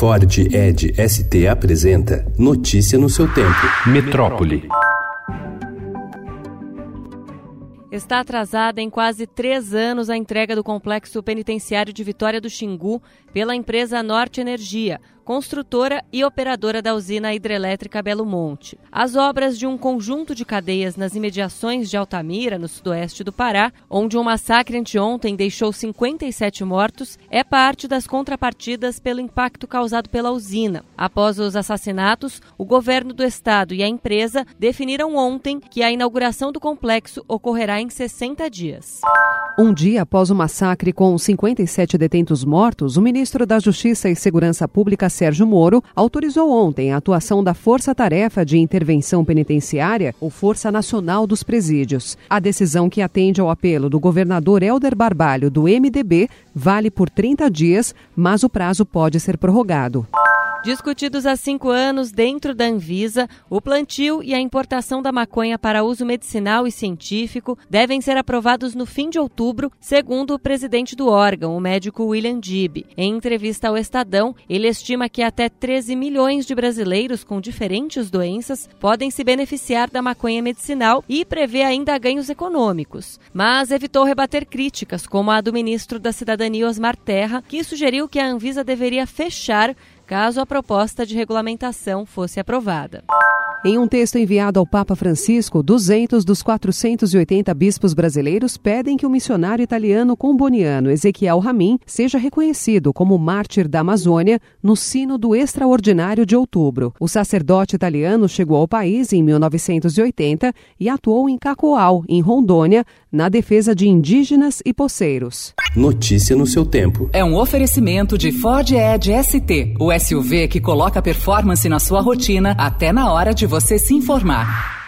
Ford Ed ST apresenta Notícia no seu tempo. Metrópole. Está atrasada em quase três anos a entrega do complexo penitenciário de Vitória do Xingu pela empresa Norte Energia, construtora e operadora da usina hidrelétrica Belo Monte. As obras de um conjunto de cadeias nas imediações de Altamira, no sudoeste do Pará, onde um massacre anteontem deixou 57 mortos, é parte das contrapartidas pelo impacto causado pela usina. Após os assassinatos, o governo do estado e a empresa definiram ontem que a inauguração do complexo ocorrerá em 60 dias. Um dia após o massacre com 57 detentos mortos, o ministro da Justiça e Segurança Pública, Sérgio Moro, autorizou ontem a atuação da Força Tarefa de Intervenção Penitenciária, ou Força Nacional dos Presídios. A decisão que atende ao apelo do governador Helder Barbalho, do MDB, vale por 30 dias, mas o prazo pode ser prorrogado. Discutidos há cinco anos dentro da Anvisa, o plantio e a importação da maconha para uso medicinal e científico devem ser aprovados no fim de outubro, segundo o presidente do órgão, o médico William Dib. Em entrevista ao Estadão, ele estima que até 13 milhões de brasileiros com diferentes doenças podem se beneficiar da maconha medicinal e prevê ainda ganhos econômicos. Mas evitou rebater críticas, como a do ministro da Cidadania Osmar Terra, que sugeriu que a Anvisa deveria fechar caso a proposta de regulamentação fosse aprovada. Em um texto enviado ao Papa Francisco, 200 dos 480 bispos brasileiros pedem que o missionário italiano comboniano Ezequiel Ramin seja reconhecido como mártir da Amazônia no Sino do Extraordinário de outubro. O sacerdote italiano chegou ao país em 1980 e atuou em Cacoal, em Rondônia, na defesa de indígenas e poceiros. Notícia no seu tempo. É um oferecimento de Ford Edge ST, o SUV que coloca performance na sua rotina até na hora de você se informar.